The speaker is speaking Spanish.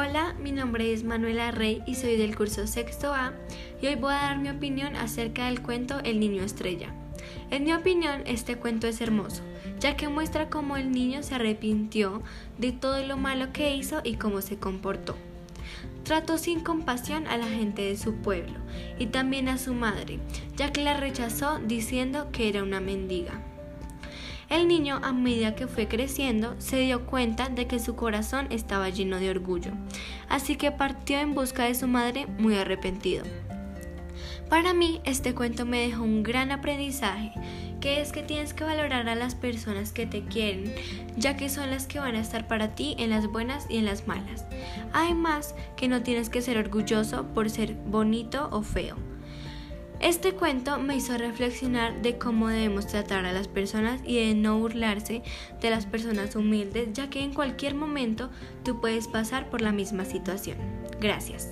Hola, mi nombre es Manuela Rey y soy del curso sexto A y hoy voy a dar mi opinión acerca del cuento El niño estrella. En mi opinión, este cuento es hermoso, ya que muestra cómo el niño se arrepintió de todo lo malo que hizo y cómo se comportó. Trató sin compasión a la gente de su pueblo y también a su madre, ya que la rechazó diciendo que era una mendiga. El niño, a medida que fue creciendo, se dio cuenta de que su corazón estaba lleno de orgullo, así que partió en busca de su madre muy arrepentido. Para mí, este cuento me dejó un gran aprendizaje, que es que tienes que valorar a las personas que te quieren, ya que son las que van a estar para ti en las buenas y en las malas. Además, que no tienes que ser orgulloso por ser bonito o feo. Este cuento me hizo reflexionar de cómo debemos tratar a las personas y de no burlarse de las personas humildes, ya que en cualquier momento tú puedes pasar por la misma situación. Gracias.